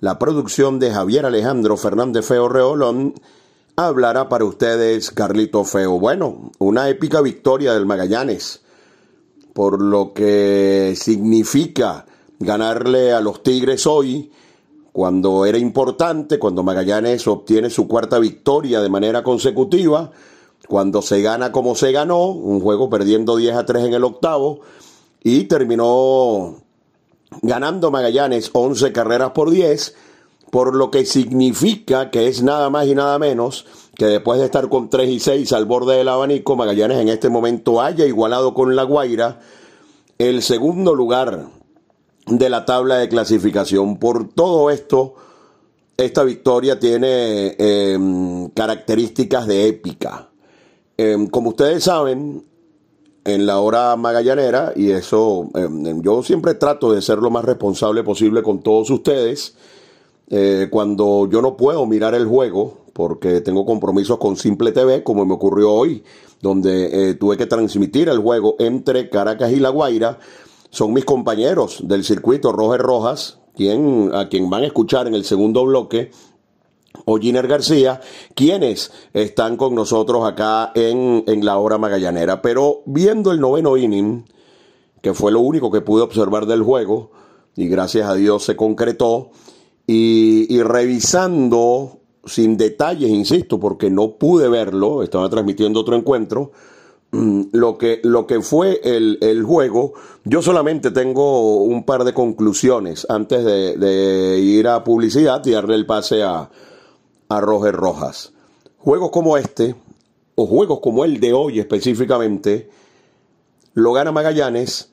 la producción de Javier Alejandro Fernández Feo Reolón, hablará para ustedes Carlito Feo. Bueno, una épica victoria del Magallanes, por lo que significa ganarle a los Tigres hoy, cuando era importante, cuando Magallanes obtiene su cuarta victoria de manera consecutiva, cuando se gana como se ganó, un juego perdiendo 10 a 3 en el octavo, y terminó ganando Magallanes 11 carreras por 10, por lo que significa que es nada más y nada menos que después de estar con 3 y 6 al borde del abanico, Magallanes en este momento haya igualado con La Guaira el segundo lugar de la tabla de clasificación. Por todo esto, esta victoria tiene em, características de épica. Em, como ustedes saben, en la hora magallanera y eso em, yo siempre trato de ser lo más responsable posible con todos ustedes. Eh, cuando yo no puedo mirar el juego porque tengo compromisos con Simple TV, como me ocurrió hoy, donde eh, tuve que transmitir el juego entre Caracas y La Guaira, son mis compañeros del circuito Roger Rojas, quien, a quien van a escuchar en el segundo bloque, o Giner García, quienes están con nosotros acá en, la hora magallanera. Pero viendo el noveno inning, que fue lo único que pude observar del juego, y gracias a Dios se concretó, y, revisando sin detalles, insisto, porque no pude verlo, estaba transmitiendo otro encuentro, mm, lo que, lo que fue el, el, juego, yo solamente tengo un par de conclusiones antes de, de ir a publicidad y darle el pase a, a Roger Rojas. Juegos como este, o juegos como el de hoy específicamente, lo gana Magallanes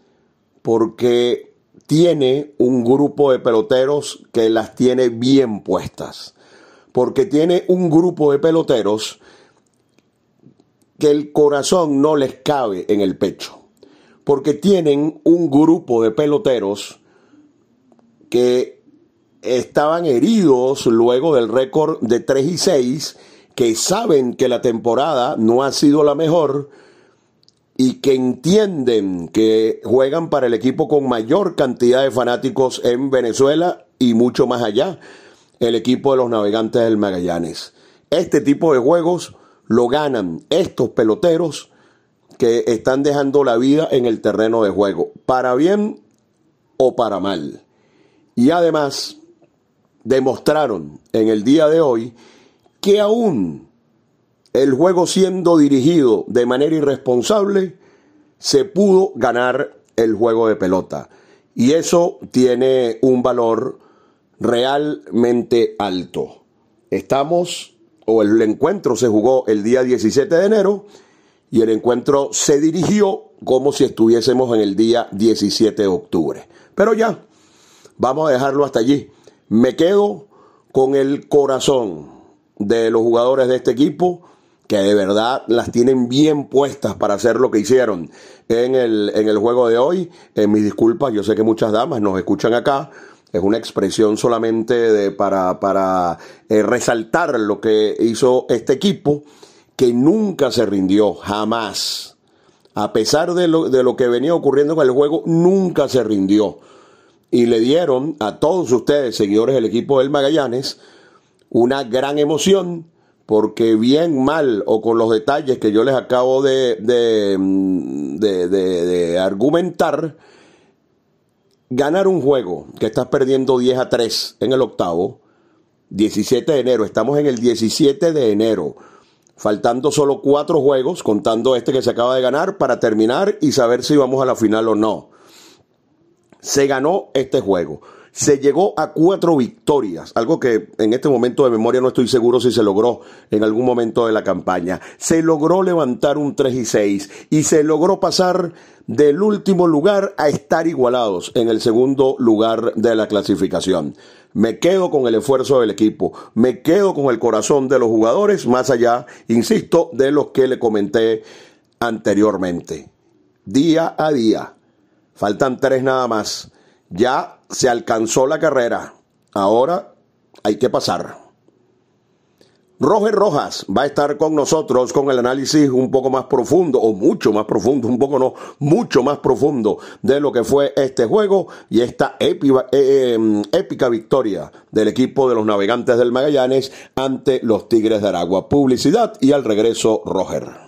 porque tiene un grupo de peloteros que las tiene bien puestas. Porque tiene un grupo de peloteros que el corazón no les cabe en el pecho. Porque tienen un grupo de peloteros que estaban heridos luego del récord de 3 y 6, que saben que la temporada no ha sido la mejor y que entienden que juegan para el equipo con mayor cantidad de fanáticos en Venezuela y mucho más allá, el equipo de los navegantes del Magallanes. Este tipo de juegos lo ganan estos peloteros que están dejando la vida en el terreno de juego, para bien o para mal. Y además, demostraron en el día de hoy que aún el juego siendo dirigido de manera irresponsable, se pudo ganar el juego de pelota. Y eso tiene un valor realmente alto. Estamos, o el encuentro se jugó el día 17 de enero y el encuentro se dirigió como si estuviésemos en el día 17 de octubre. Pero ya, vamos a dejarlo hasta allí. Me quedo con el corazón de los jugadores de este equipo que de verdad las tienen bien puestas para hacer lo que hicieron en el, en el juego de hoy. En mis disculpas, yo sé que muchas damas nos escuchan acá. Es una expresión solamente de, para, para eh, resaltar lo que hizo este equipo, que nunca se rindió, jamás. A pesar de lo, de lo que venía ocurriendo con el juego, nunca se rindió. Y le dieron a todos ustedes, seguidores del equipo del Magallanes, una gran emoción porque bien mal o con los detalles que yo les acabo de, de, de, argumentar, ganar un juego que estás perdiendo 10 a 3 en el octavo, 17 de enero, estamos en el 17 de enero, faltando solo cuatro juegos, contando este que se acaba de ganar, para terminar y saber si vamos a la final o no. Se ganó este juego se llegó a cuatro victorias, algo que en este momento de memoria no estoy seguro si se logró en algún momento de la campaña. Se logró levantar un 3 y 6 y se logró pasar del último lugar a estar igualados en el segundo lugar de la clasificación. Me quedo con el esfuerzo del equipo, me quedo con el corazón de los jugadores, más allá, insisto, de los que le comenté anteriormente. Día a día. Faltan tres nada más ya se alcanzó la carrera. Ahora hay que pasar. Roger Rojas va a estar con nosotros con el análisis un poco más profundo, o mucho más profundo, un poco no, mucho más profundo de lo que fue este juego y esta épica, eh, em, épica victoria del equipo de los navegantes del Magallanes ante los Tigres de Aragua. Publicidad y al regreso, Roger.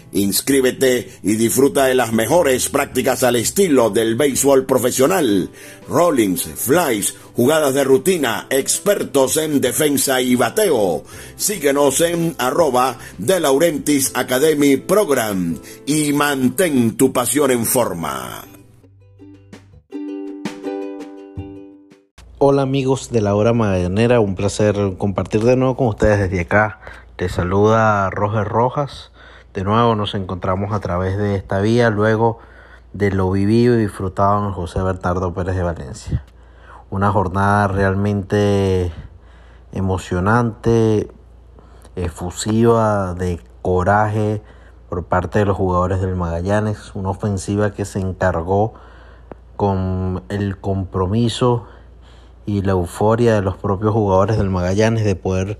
Inscríbete y disfruta de las mejores prácticas al estilo del béisbol profesional. Rollings, flies, jugadas de rutina, expertos en defensa y bateo. Síguenos en arroba de Laurentis Academy Program y mantén tu pasión en forma. Hola amigos de la hora mañanera, un placer compartir de nuevo con ustedes desde acá. Te saluda Roger Rojas. De nuevo nos encontramos a través de esta vía luego de lo vivido y disfrutado en José Bernardo Pérez de Valencia. Una jornada realmente emocionante, efusiva, de coraje por parte de los jugadores del Magallanes. Una ofensiva que se encargó con el compromiso y la euforia de los propios jugadores del Magallanes de poder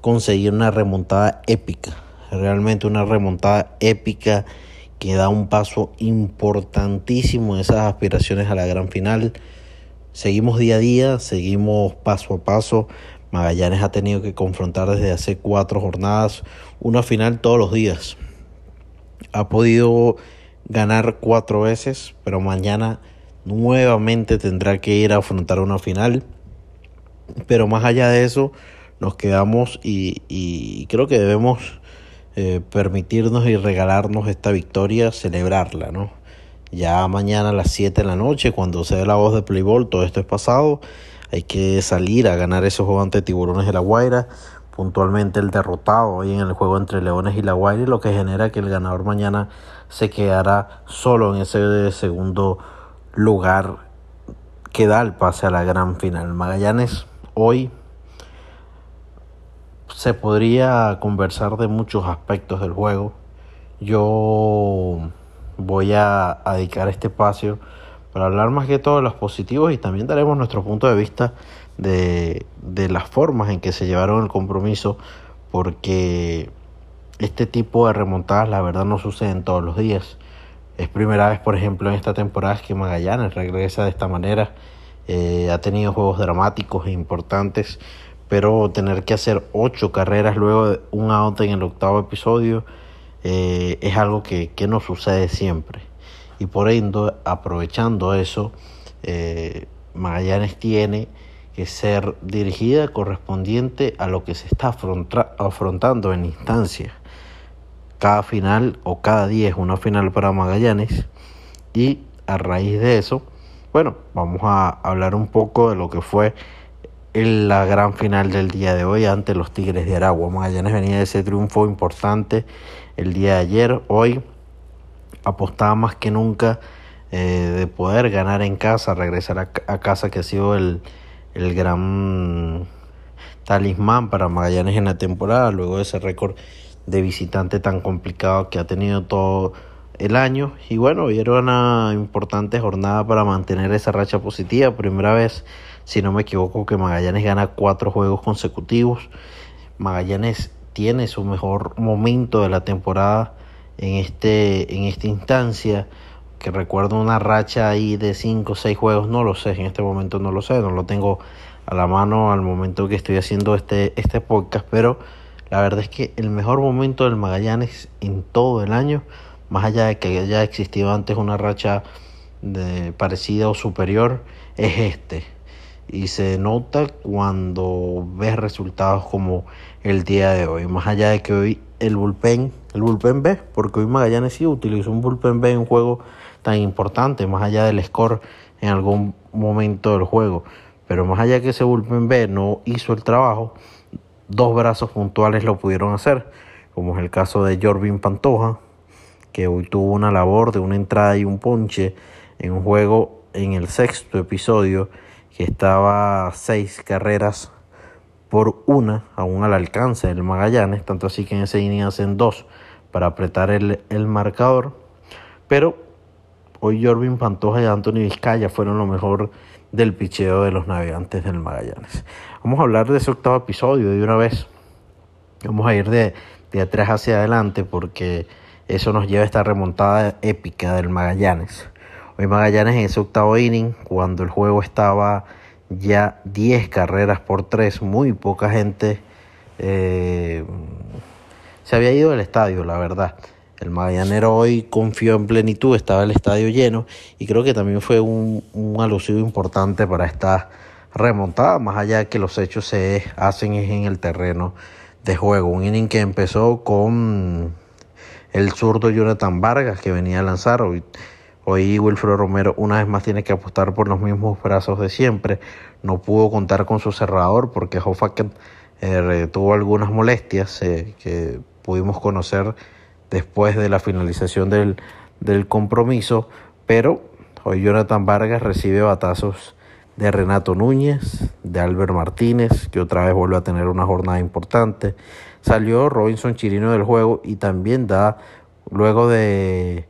conseguir una remontada épica. Realmente una remontada épica que da un paso importantísimo en esas aspiraciones a la gran final. Seguimos día a día, seguimos paso a paso. Magallanes ha tenido que confrontar desde hace cuatro jornadas una final todos los días. Ha podido ganar cuatro veces, pero mañana nuevamente tendrá que ir a afrontar una final. Pero más allá de eso, nos quedamos y, creo que debemos eh, permitirnos y regalarnos esta victoria, celebrarla, ¿no? Ya mañana a las 7 de la noche, cuando se dé la voz de Playball, todo esto es pasado. Hay que salir a ganar esos juegos ante Tiburones de la Guaira. Puntualmente el derrotado hoy en el juego entre Leones y la Guaira, lo que genera que el ganador mañana se quedará solo en ese segundo lugar que da el pase a la gran final. Magallanes hoy se podría conversar de muchos aspectos del juego. Yo voy a, dedicar este espacio para hablar más que todo los positivos y también daremos nuestro punto de vista de, de las formas en que se llevaron el compromiso porque este tipo de remontadas la verdad no suceden todos los días. Es primera vez, por ejemplo, en esta temporada que Magallanes regresa de esta manera. Eh, ha tenido juegos dramáticos e importantes, pero tener que hacer ocho carreras luego de un out en el octavo episodio. Eh, es algo que, que, no sucede siempre. Y por ende, aprovechando eso, eh, Magallanes tiene que ser dirigida correspondiente a lo que se está afrontando en instancia. Cada final o cada día es una final para Magallanes. Y a raíz de eso, bueno, vamos a hablar un poco de lo que fue la gran final del día de hoy ante los Tigres de Aragua. Magallanes venía de ese triunfo importante el día de ayer. Hoy apostaba más que nunca eh, de poder ganar en casa, regresar a, casa, que ha sido el, el gran talismán para Magallanes en la temporada, luego de ese récord de visitante tan complicado que ha tenido todo el año. Y bueno, era una importante jornada para mantener esa racha positiva. Primera vez, si no me equivoco, que Magallanes gana cuatro juegos consecutivos. Magallanes tiene su mejor momento de la temporada en, este, en esta instancia. Que recuerdo una racha ahí de cinco o seis juegos, no lo sé, en este momento no lo sé, no lo tengo a la mano al momento que estoy haciendo este, este podcast, pero la verdad es que el mejor momento del Magallanes en todo el año, más allá de que haya existido antes una racha de, parecida o superior, es este. Y se nota cuando ves resultados como el día de hoy. Más allá de que hoy el bullpen, el bullpen B, porque hoy Magallanes sí utilizó un bullpen B en un juego tan importante, más allá del score en algún momento del juego. Pero más allá de que ese bullpen B no hizo el trabajo, dos brazos puntuales lo pudieron hacer, como es el caso de Jorvin Pantoja, que hoy tuvo una labor de una entrada y un ponche en un juego en el sexto episodio que estaba seis carreras por una, aún al alcance del Magallanes, tanto así que en ese inning hacen dos para apretar el, el marcador. Pero hoy Jorvin Pantoja y Anthony Vizcaya fueron lo mejor del picheo de los navegantes del Magallanes. Vamos a hablar de ese octavo episodio de una vez. Vamos a ir de, de atrás hacia adelante porque eso nos lleva a esta remontada épica del Magallanes. Hoy Magallanes en ese octavo inning, cuando el juego estaba ya 10 carreras por 3, muy poca gente eh, se había ido del estadio, la verdad. El Magallanero hoy confió en plenitud, estaba el estadio lleno y creo que también fue un, un alusivo importante para esta remontada, más allá de que los hechos se hacen en el terreno de juego. Un inning que empezó con el zurdo Jonathan Vargas que venía a lanzar. Hoy, hoy Wilfredo Romero una vez más tiene que apostar por los mismos brazos de siempre. No pudo contar con su cerrador porque Hoffaker eh, tuvo algunas molestias eh, que pudimos conocer después de la finalización del, del compromiso, pero hoy Jonathan Vargas recibe batazos de Renato Núñez, de Albert Martínez, que otra vez vuelve a tener una jornada importante. Salió Robinson Chirino del juego y también da, luego de,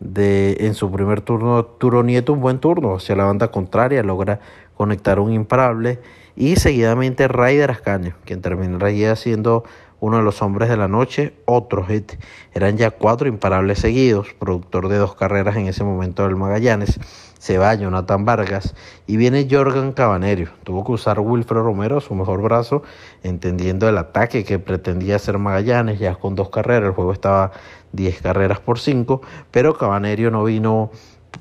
de en su primer turno, Turo Nieto un buen turno hacia la banda contraria, logra conectar un imparable. Y seguidamente Raider Ascaño, quien terminaría siendo uno de los hombres de la noche, otro hit. Eran ya cuatro imparables seguidos, productor de dos carreras en ese momento del Magallanes. Se va Jonathan Vargas y viene Jorgan Cabanerio. Tuvo que usar Wilfredo Romero, su mejor brazo, entendiendo el ataque que pretendía hacer Magallanes, ya con dos carreras. El juego estaba 10 carreras por 5, pero Cabanerio no vino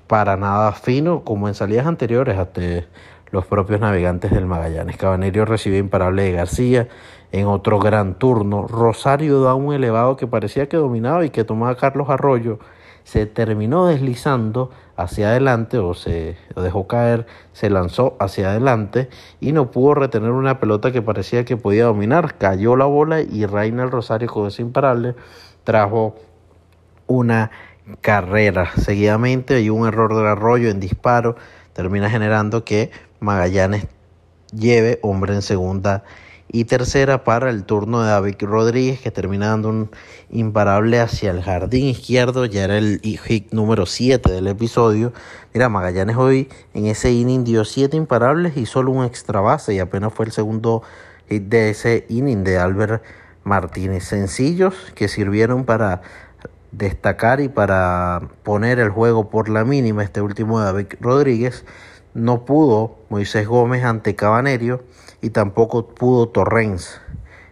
para nada fino como en salidas anteriores hasta los propios navegantes del Magallanes. Cabanerio recibió imparable de García en otro gran turno. Rosario da un elevado que parecía que dominaba y que tomaba Carlos Arroyo. Se terminó deslizando hacia adelante o se dejó caer, se lanzó hacia adelante y no pudo retener una pelota que parecía que podía dominar. Cayó la bola y Reina Rosario con ese imparable trajo una carrera. Seguidamente hay un error del arroyo en disparo, termina generando que Magallanes lleve hombre en segunda y tercera para el turno de David Rodríguez que termina dando un imparable hacia el jardín izquierdo, ya era el hit número 7 del episodio. Mira, Magallanes hoy en ese inning dio 7 imparables y solo un extra base y apenas fue el segundo hit de ese inning de Albert Martínez. Sencillos que sirvieron para destacar y para poner el juego por la mínima este último de David Rodríguez no pudo Moisés Gómez ante Cabanerio y tampoco pudo Torrens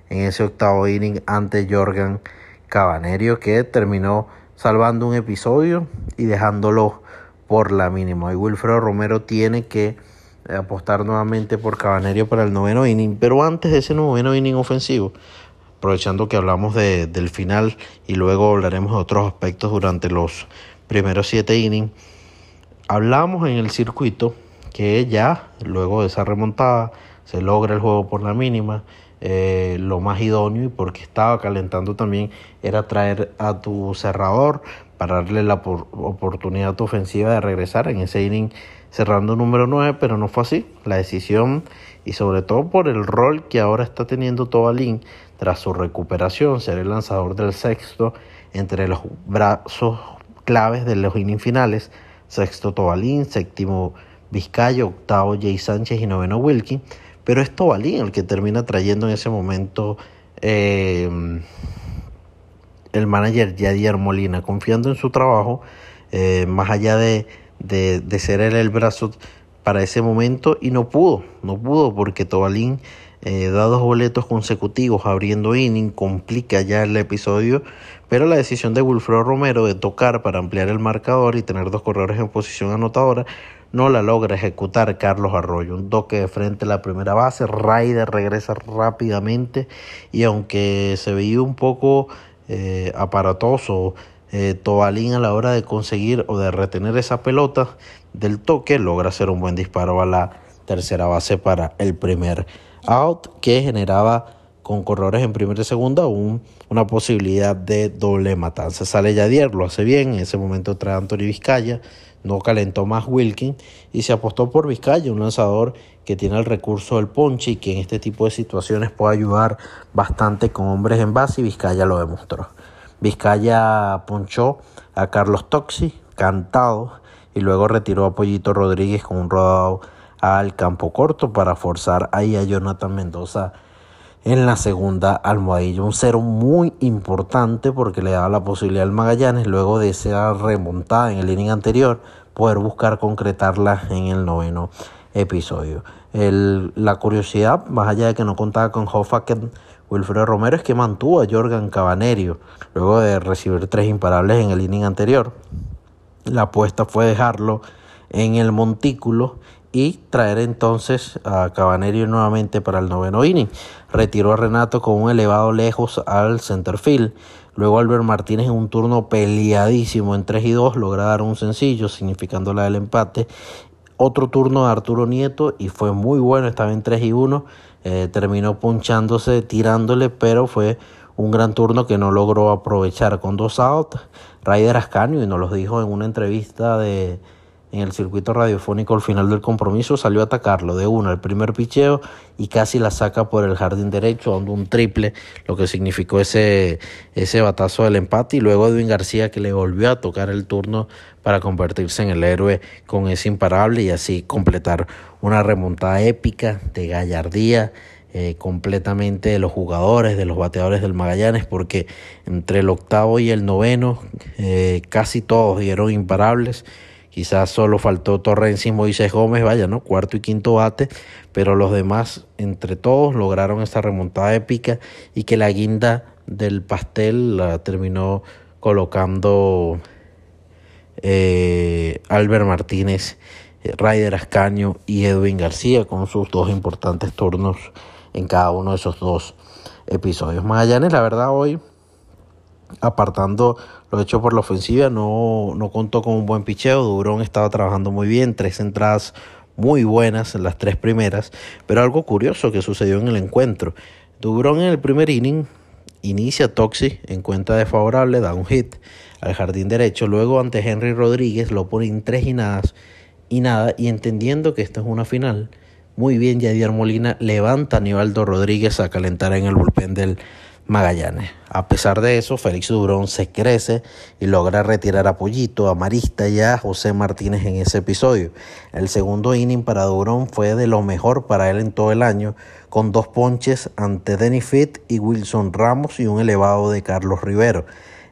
en ese octavo inning ante Jorgan Cabanerio que terminó salvando un episodio y dejándolo por la mínima. Y Wilfredo Romero tiene que apostar nuevamente por Cabanerio para el noveno inning, pero antes de ese noveno inning ofensivo, aprovechando que hablamos de, del final y luego hablaremos de otros aspectos durante los primeros siete innings hablamos en el circuito que ya luego de esa remontada se logra el juego por la mínima. Eh, lo más idóneo y porque estaba calentando también era traer a tu cerrador para darle la oportunidad a tu ofensiva de regresar en ese inning cerrando número 9, pero no fue así. La decisión y sobre todo por el rol que ahora está teniendo Tobalín tras su recuperación, ser el lanzador del sexto entre los brazos claves de los innings finales, sexto Tobalín, séptimo Vizcayo, octavo Jay Sánchez y noveno Wilkin, pero es Tobalín el que termina trayendo en ese momento eh, el manager Yadier Molina, confiando en su trabajo, eh, más allá de, de, ser él el brazo para ese momento, y no pudo, no pudo porque Tobalín eh, da dos boletos consecutivos abriendo inning, complica ya el episodio, pero la decisión de Wilfredo Romero de tocar para ampliar el marcador y tener dos corredores en posición anotadora no la logra ejecutar Carlos Arroyo. Un toque de frente a la primera base, Ryder regresa rápidamente y aunque se veía un poco eh, aparatoso. Eh, Tobalín a la hora de conseguir o de retener esa pelota del toque logra hacer un buen disparo a la tercera base para el primer out que generaba con corredores en primera y segunda un, una posibilidad de doble matanza. Sale Yadier, lo hace bien, en ese momento trae Anthony Vizcaya, no calentó más Wilkin y se apostó por Vizcaya, un lanzador que tiene el recurso del ponche y que en este tipo de situaciones puede ayudar bastante con hombres en base y Vizcaya lo demostró. Vizcaya ponchó a Carlos Toxi, cantado, y luego retiró a Pollito Rodríguez con un rodado al campo corto para forzar ahí a Jonathan Mendoza en la segunda almohadilla. Un cero muy importante porque le daba la posibilidad al Magallanes, luego de esa remontada en el inning anterior, poder buscar concretarla en el noveno episodio. la curiosidad, más allá de que no contaba con Hoffaken, Wilfredo Romero, es que mantuvo a Jorgan Cabanerio luego de recibir tres imparables en el inning anterior. La apuesta fue dejarlo en el montículo y traer entonces a Cabanerio nuevamente para el noveno inning. Retiró a Renato con un elevado lejos al centerfield. Luego Albert Martínez en un turno peleadísimo en 3 y 2 logra dar un sencillo, significando la del empate. Otro turno de Arturo Nieto y fue muy bueno, estaba en 3 y 1. Eh, terminó ponchándose, tirándole, pero fue un gran turno que no logró aprovechar con dos outs. Ryder Ascanio, y nos lo dijo en una entrevista de, en el circuito radiofónico al final del compromiso, salió a atacarlo de uno el primer picheo y casi la saca por el jardín derecho, dando un triple, lo que significó ese, ese batazo del empate. Y luego Edwin García que le volvió a tocar el turno para convertirse en el héroe con ese imparable y así completar una remontada épica de gallardía. Eh, completamente de los jugadores, de los bateadores del Magallanes, porque entre el octavo y el noveno eh, casi todos dieron imparables Quizás solo faltó Torrens y Moisés Gómez, vaya, ¿no? Cuarto y quinto bate, pero los demás, entre todos, lograron esta remontada épica y que la guinda del pastel la terminó colocando eh, Albert Martínez, Ryder Ascaño y Edwin García con sus dos importantes turnos en cada uno de esos dos episodios. Magallanes, la verdad, hoy apartando hecho por la ofensiva, no, no contó con un buen picheo. Durón estaba trabajando muy bien, tres entradas muy buenas en las tres primeras, pero algo curioso que sucedió en el encuentro. Durón en el primer inning inicia Toxi en cuenta desfavorable, da un hit al jardín derecho, luego ante Henry Rodríguez lo pone en tres y nada, y nada, y entendiendo que esto es una final, muy bien Yadier Molina levanta a Nivaldo Rodríguez a calentar en el bullpen del Magallanes. A pesar de eso, Félix Durón se crece y logra retirar a Pollito, a Marista y a José Martínez en ese episodio. El segundo inning para Durón fue de lo mejor para él en todo el año, con dos ponches ante Denny Fitt y Wilson Ramos y un elevado de Carlos Rivero.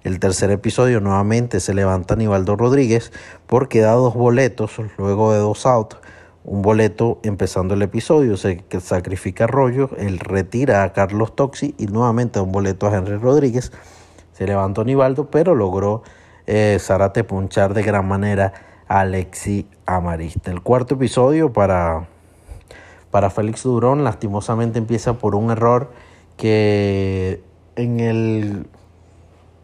El tercer episodio nuevamente se levanta Nivaldo Rodríguez porque da dos boletos luego de dos outs un boleto empezando el episodio, se sacrifica Arroyo, él retira a Carlos Toxi y nuevamente un boleto a Henry Rodríguez. Se levantó Anibaldo, pero logró eh, punchar de gran manera a Alexi Amarista. El cuarto episodio para, para Félix Durón lastimosamente empieza por un error que en el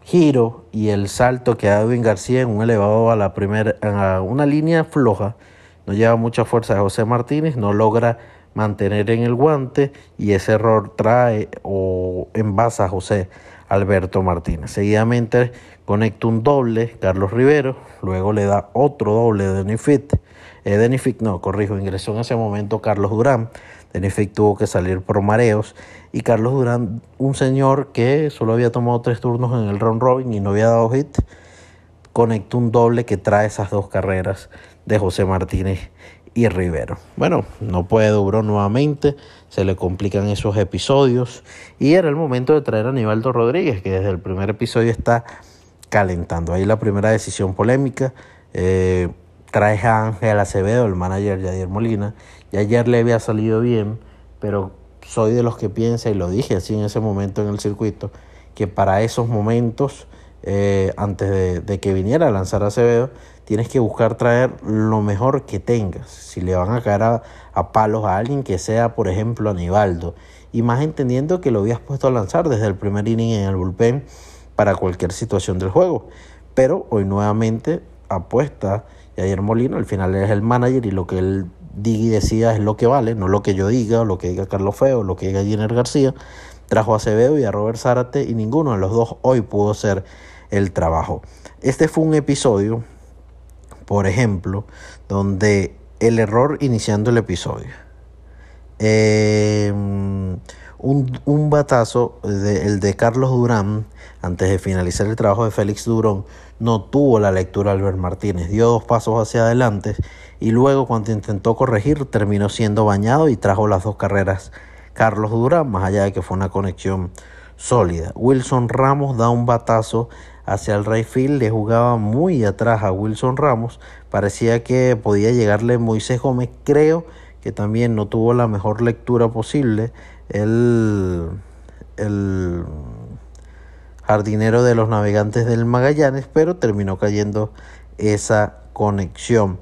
giro y el salto que da Edwin García en un elevado a la primera, a una línea floja, no lleva mucha fuerza de José Martínez, no logra mantener en el guante y ese error trae o envasa a José Alberto Martínez. Seguidamente conecta un doble Carlos Rivero, luego le da otro doble de Denifit. Eh, Denifit no, corrijo, ingresó en ese momento Carlos Durán. Denifit tuvo que salir por mareos y Carlos Durán, un señor que solo había tomado tres turnos en el round robin y no había dado hit, conecta un doble que trae esas dos carreras de José Martínez y Rivero. Bueno, no puede Duró nuevamente, se le complican esos episodios y era el momento de traer a Aníbaldo Rodríguez, que desde el primer episodio está calentando. Ahí la primera decisión polémica. Eh, trae a Ángel Acevedo, el manager de Ayer Molina, y ayer le había salido bien, pero soy de los que piensa, y lo dije así en ese momento en el circuito, que para esos momentos, eh, antes de, que viniera a lanzar Acevedo, tienes que buscar traer lo mejor que tengas. Si le van a caer a, palos a alguien que sea, por ejemplo, Aníbaldo. Y más entendiendo que lo habías puesto a lanzar desde el primer inning en el bullpen para cualquier situación del juego. Pero hoy nuevamente apuesta ayer Molina, al final es el manager y lo que él diga y decida es lo que vale, no lo que yo diga, lo que diga Carlos Feo, lo que diga Jenner García. Trajo a Acevedo y a Robert Zárate y ninguno de los dos hoy pudo hacer el trabajo. Este fue un episodio por ejemplo, donde el error iniciando el episodio. Eh, un, batazo, el de Carlos Durán, antes de finalizar el trabajo de Félix Durón, no tuvo la lectura Albert Martínez, dio dos pasos hacia adelante y luego cuando intentó corregir terminó siendo bañado y trajo las dos carreras Carlos Durán, más allá de que fue una conexión sólida. Wilson Ramos da un batazo hacia el right field, le jugaba muy atrás a Wilson Ramos, parecía que podía llegarle Moisés Gómez, creo que también no tuvo la mejor lectura posible. El, el jardinero de los navegantes del Magallanes, pero terminó cayendo esa conexión.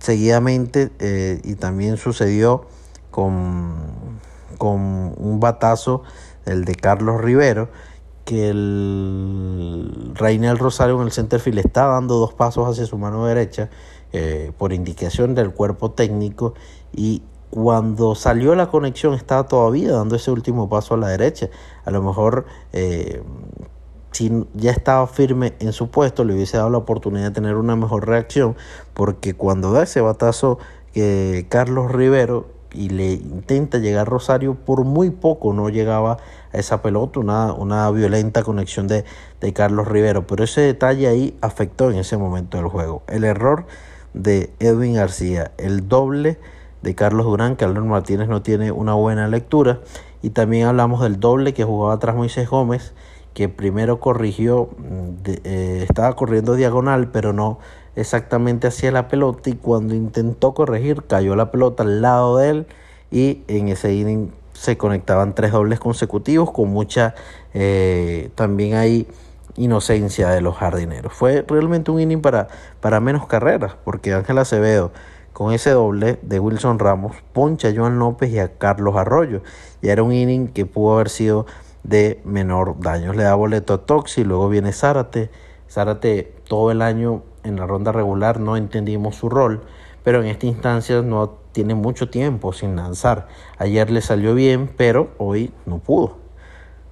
Seguidamente, eh, y también sucedió con, con un batazo, el de Carlos Rivero, que el Reinel Rosario en el centerfield está dando dos pasos hacia su mano derecha eh, por indicación del cuerpo técnico y cuando salió la conexión estaba todavía dando ese último paso a la derecha. A lo mejor eh, si ya estaba firme en su puesto le hubiese dado la oportunidad de tener una mejor reacción porque cuando da ese batazo que Carlos Rivero y le intenta llegar Rosario, por muy poco no llegaba a esa pelota, una, una violenta conexión de, de, Carlos Rivero, pero ese detalle ahí afectó en ese momento del juego. El error de Edwin García, el doble de Carlos Durán, que Albert Martínez no tiene una buena lectura, y también hablamos del doble que jugaba atrás Moisés Gómez, que primero corrigió, mm, eh, estaba corriendo diagonal, pero no exactamente hacia la pelota y cuando intentó corregir cayó la pelota al lado de él y en ese inning se conectaban tres dobles consecutivos con mucha eh, también hay inocencia de los jardineros. Fue realmente un inning para, para menos carreras porque Ángel Acevedo con ese doble de Wilson Ramos poncha a Joan López y a Carlos Arroyo. Y era un inning que pudo haber sido de menor daño. Le da boleto a Toxi, luego viene Zárate. Zárate todo el año en la ronda regular no entendimos su rol, pero en esta instancia no tiene mucho tiempo sin lanzar. Ayer le salió bien, pero hoy no pudo.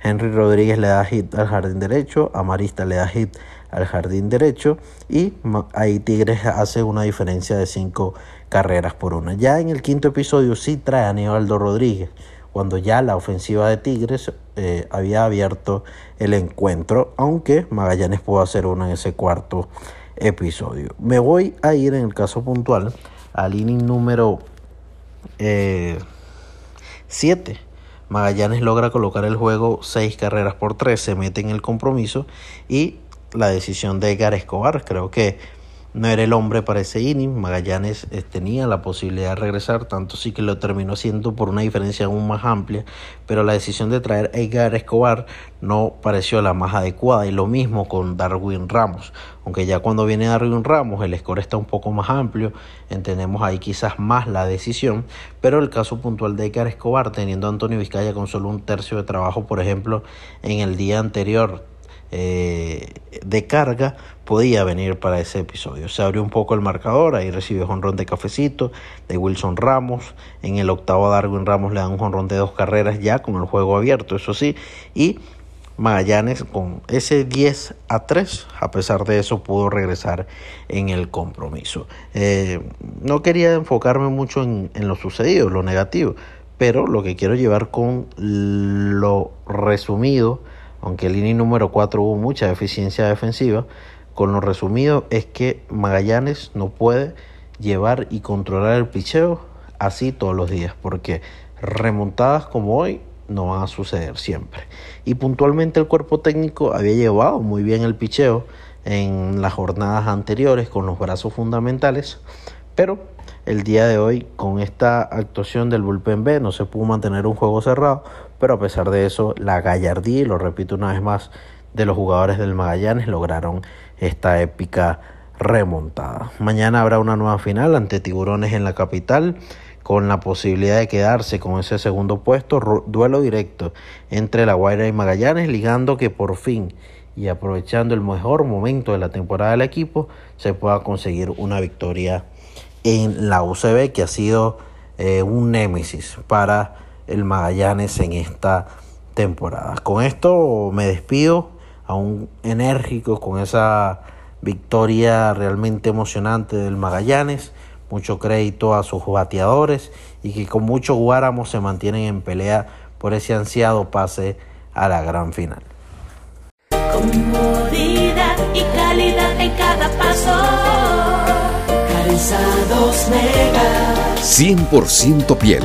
Henry Rodríguez le da hit al jardín derecho, Amarista le da hit al jardín derecho y ahí Tigres hace una diferencia de cinco carreras por una. Ya en el quinto episodio sí trae a Aníbaldo Rodríguez, cuando ya la ofensiva de Tigres eh, había abierto el encuentro, aunque Magallanes pudo hacer una en ese cuarto episodio. Me voy a ir en el caso puntual al inning número 7. Eh, Magallanes logra colocar el juego 6 carreras por 3, se mete en el compromiso y la decisión de Edgar Escobar. Creo que no era el hombre para ese inning. Magallanes eh, tenía la posibilidad de regresar, tanto sí que lo terminó haciendo por una diferencia aún más amplia, pero la decisión de traer a Edgar Escobar no pareció la más adecuada. Y lo mismo con Darwin Ramos, aunque ya cuando viene Darwin Ramos el score está un poco más amplio, entendemos ahí quizás más la decisión, pero el caso puntual de Edgar Escobar, teniendo a Antonio Vizcaya con solo un tercio de trabajo, por ejemplo, en el día anterior eh, de carga podía venir para ese episodio. Se abrió un poco el marcador, ahí recibió jonrón de cafecito de Wilson Ramos. En el octavo Darwin Ramos le dan un jonrón de dos carreras ya con el juego abierto, eso sí. Y Magallanes con ese 10 a 3, a pesar de eso pudo regresar en el compromiso. Eh, no quería enfocarme mucho en, en lo sucedido, lo negativo, pero lo que quiero llevar con lo resumido aunque el inning número 4 hubo mucha deficiencia defensiva, con lo resumido es que Magallanes no puede llevar y controlar el picheo así todos los días, porque remontadas como hoy no van a suceder siempre. Y puntualmente el cuerpo técnico había llevado muy bien el picheo en las jornadas anteriores con los brazos fundamentales, pero el día de hoy con esta actuación del bullpen B no se pudo mantener un juego cerrado, pero a pesar de eso la gallardía, y lo repito una vez más, de los jugadores del Magallanes lograron esta épica remontada. Mañana habrá una nueva final ante Tiburones en la capital con la posibilidad de quedarse con ese segundo puesto, duelo directo entre La Guaira y Magallanes, ligando que por fin y aprovechando el mejor momento de la temporada del equipo, se pueda conseguir una victoria en la UCB, que ha sido eh, un némesis para el Magallanes en esta temporada. Con esto me despido, aún enérgico con esa victoria realmente emocionante del Magallanes. Mucho crédito a sus bateadores y que con mucho guáramo se mantienen en pelea por ese ansiado pase a la gran final. Comodidad y calidad en cada paso. Calzados Mega. 100% piel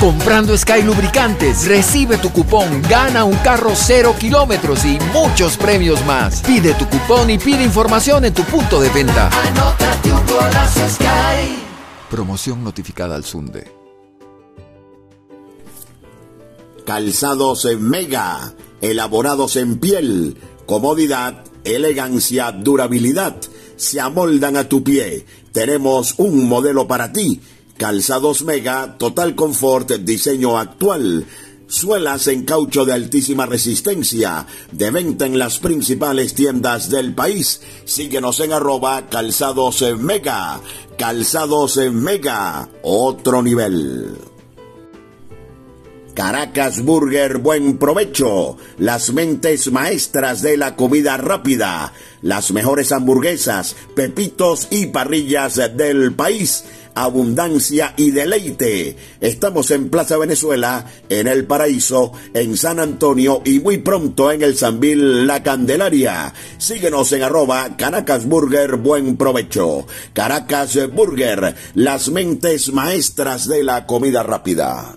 Comprando Sky Lubricantes, recibe tu cupón, gana un carro cero kilómetros y muchos premios más. Pide tu cupón y pide información en tu punto de venta. Anótate un golazo Sky. Promoción notificada al Sunde. Calzados en Mega, elaborados en piel, comodidad, elegancia, durabilidad, se amoldan a tu pie. Tenemos un modelo para ti Calzados Mega, Total Confort, diseño actual. Suelas en caucho de altísima resistencia, de venta en las principales tiendas del país. Síguenos en arroba calzados mega. Calzados mega, otro nivel. Caracas Burger Buen Provecho, las mentes maestras de la comida rápida, las mejores hamburguesas, pepitos y parrillas del país abundancia y deleite. Estamos en Plaza Venezuela, en El Paraíso, en San Antonio y muy pronto en el Sanvil La Candelaria. Síguenos en arroba Caracas Burger Buen Provecho. Caracas Burger, las mentes maestras de la comida rápida.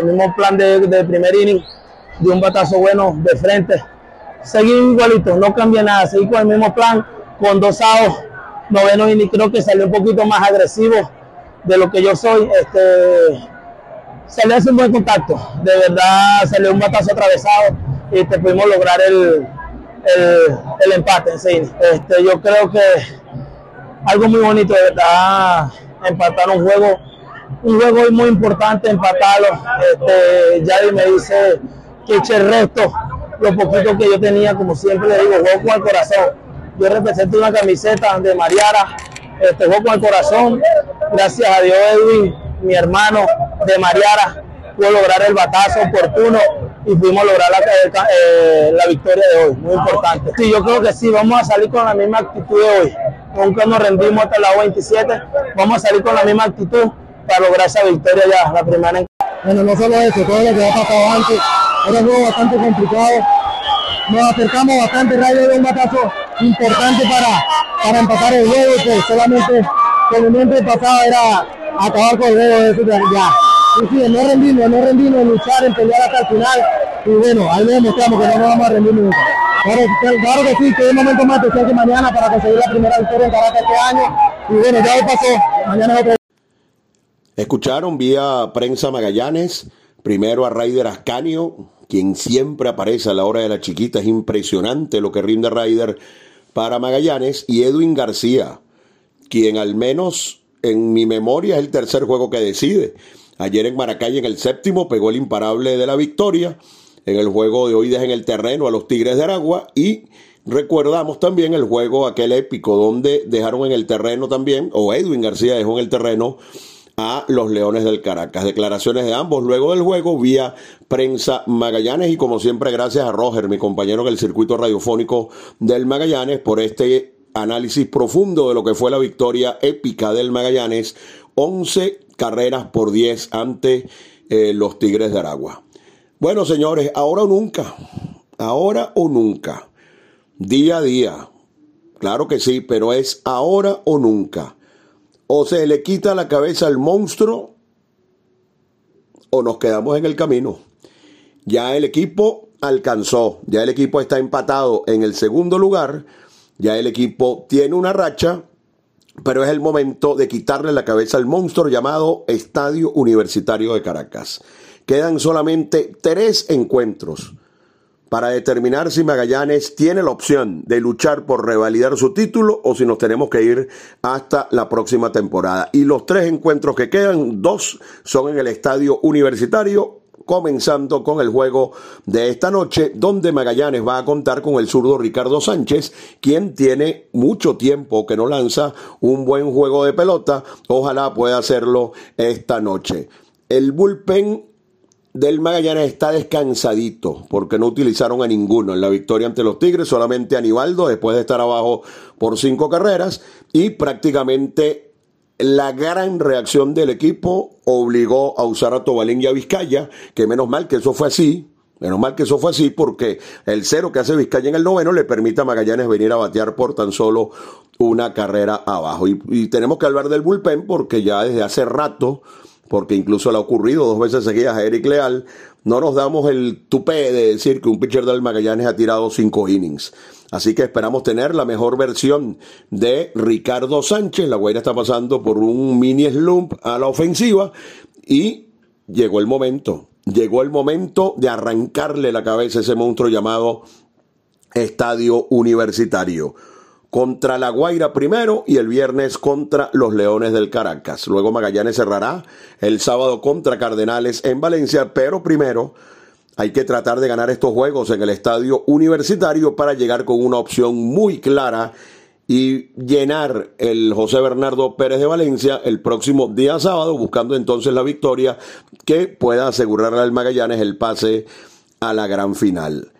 el mismo plan de, primer inning, de un batazo bueno de frente. Seguí igualito, no cambié nada, seguí con el mismo plan, con dos outs, noveno inning, creo que salió un poquito más agresivo de lo que yo soy. Este, salió hace un buen contacto, de verdad salió un batazo atravesado y te pudimos lograr el, el, empate en sí. Este, yo creo que algo muy bonito, de verdad, empatar un juego un juego muy importante empatarlo. Este, Yadi me dice que eche el resto, lo poquito que yo tenía, como siempre le digo, juego el corazón. Yo represento una camiseta de Mariara, este juego el corazón. Gracias a Dios, Edwin, mi hermano de Mariara, pudo lograr el batazo oportuno y pudimos lograr la, eh, la victoria de hoy, muy importante. Sí, yo creo que sí, vamos a salir con la misma actitud de hoy. Nunca nos rendimos hasta la 27, vamos a salir con la misma actitud para lograr esa victoria ya, la primera en... Bueno, no solo eso, todo lo que ha pasado antes, era un juego bastante complicado. Nos acercamos bastante, Rayo de un batazo importante para, para empatar el juego, que solamente con el momento pasado era acabar con el juego, eso ya. Y sí, no rendirnos, no rendirnos, luchar, en pelear hasta el final. Y bueno, ahí le demostramos que no nos vamos a rendir nunca. Claro, claro que sí, que es momento más especial que mañana para conseguir la primera victoria en Caracas este año. Y bueno, ya hoy pasó, mañana. Escucharon vía prensa Magallanes, primero a Raider Ascanio, quien siempre aparece a la hora de la chiquita, es impresionante lo que rinde Raider para Magallanes, y Edwin García, quien al menos en mi memoria es el tercer juego que decide. Ayer en Maracay en el séptimo pegó el imparable de la victoria, en el juego de hoy deja en el terreno a los Tigres de Aragua. Y recordamos también el juego aquel épico donde dejaron en el terreno también, o Edwin García dejó en el terreno a los Leones del Caracas. Declaraciones de ambos luego del juego vía prensa Magallanes y como siempre gracias a Roger, mi compañero en el circuito radiofónico del Magallanes, por este análisis profundo de lo que fue la victoria épica del Magallanes, 11 carreras por 10 ante eh, los Tigres de Aragua. Bueno, señores, ahora o nunca. ahora o nunca, día a día. Claro que sí, pero es ahora o nunca. O se le quita la cabeza al monstruo o nos quedamos en el camino. Ya el equipo alcanzó, ya el equipo está empatado en el segundo lugar, ya el equipo tiene una racha, pero es el momento de quitarle la cabeza al monstruo llamado Estadio Universitario de Caracas. Quedan solamente tres encuentros para determinar si Magallanes tiene la opción de luchar por revalidar su título o si nos tenemos que ir hasta la próxima temporada. Y los tres encuentros que quedan, dos son en el estadio universitario, comenzando con el juego de esta noche, donde Magallanes va a contar con el zurdo Ricardo Sánchez, quien tiene mucho tiempo que no lanza un buen juego de pelota. Ojalá pueda hacerlo esta noche. El bullpen del Magallanes está descansadito porque no utilizaron a ninguno en la victoria ante los Tigres, solamente a Aníbaldo después de estar abajo por cinco carreras y prácticamente la gran reacción del equipo obligó a usar a Tobalín y a Vizcaya, que menos mal que eso fue así, Menos mal que eso fue así porque el cero que hace Vizcaya en el noveno le permite a Magallanes venir a batear por tan solo una carrera abajo. Y, y tenemos que hablar del bullpen porque ya desde hace rato porque incluso le ha ocurrido dos veces seguidas a Eric Leal, no nos damos el tupé de decir que un pitcher del Magallanes ha tirado cinco innings. Así que esperamos tener la mejor versión de Ricardo Sánchez. La Guaira está pasando por un mini slump a la ofensiva y llegó el momento. Llegó el momento de arrancarle la cabeza a ese monstruo llamado Estadio Universitario contra La Guaira primero y el viernes contra los Leones del Caracas. Luego Magallanes cerrará el sábado contra Cardenales en Valencia, pero primero hay que tratar de ganar estos juegos en el estadio universitario para llegar con una opción muy clara y llenar el José Bernardo Pérez de Valencia el próximo día sábado, buscando entonces la victoria que pueda asegurarle al Magallanes el pase a la gran final.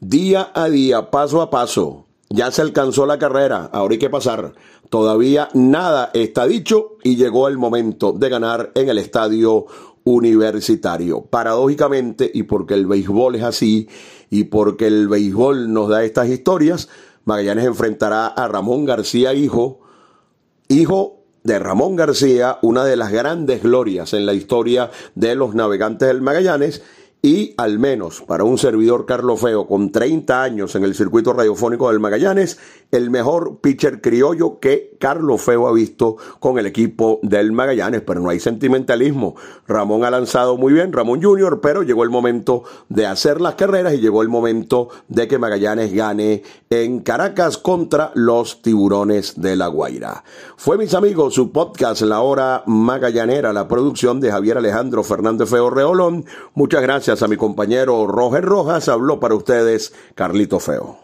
Día a día, paso a paso, ya se alcanzó la carrera, ahora hay que pasar. Todavía nada está dicho y llegó el momento de ganar en el estadio universitario. Paradójicamente, y porque el béisbol es así, y porque el béisbol nos da estas historias, Magallanes enfrentará a Ramón García, hijo, hijo de Ramón García, una de las grandes glorias en la historia de los navegantes del Magallanes, y al menos para un servidor Carlos Feo con 30 años en el circuito radiofónico del Magallanes, el mejor pitcher criollo que Carlos Feo ha visto con el equipo del Magallanes, pero no hay sentimentalismo. Ramón ha lanzado muy bien, Ramón Junior, pero llegó el momento de hacer las carreras y llegó el momento de que Magallanes gane en Caracas contra los tiburones de La Guaira. Fue mis amigos su podcast La Hora Magallanera, la producción de Javier Alejandro Fernández Feo Reolón. Muchas gracias a mi compañero Roger Rojas. Habló para ustedes Carlito Feo.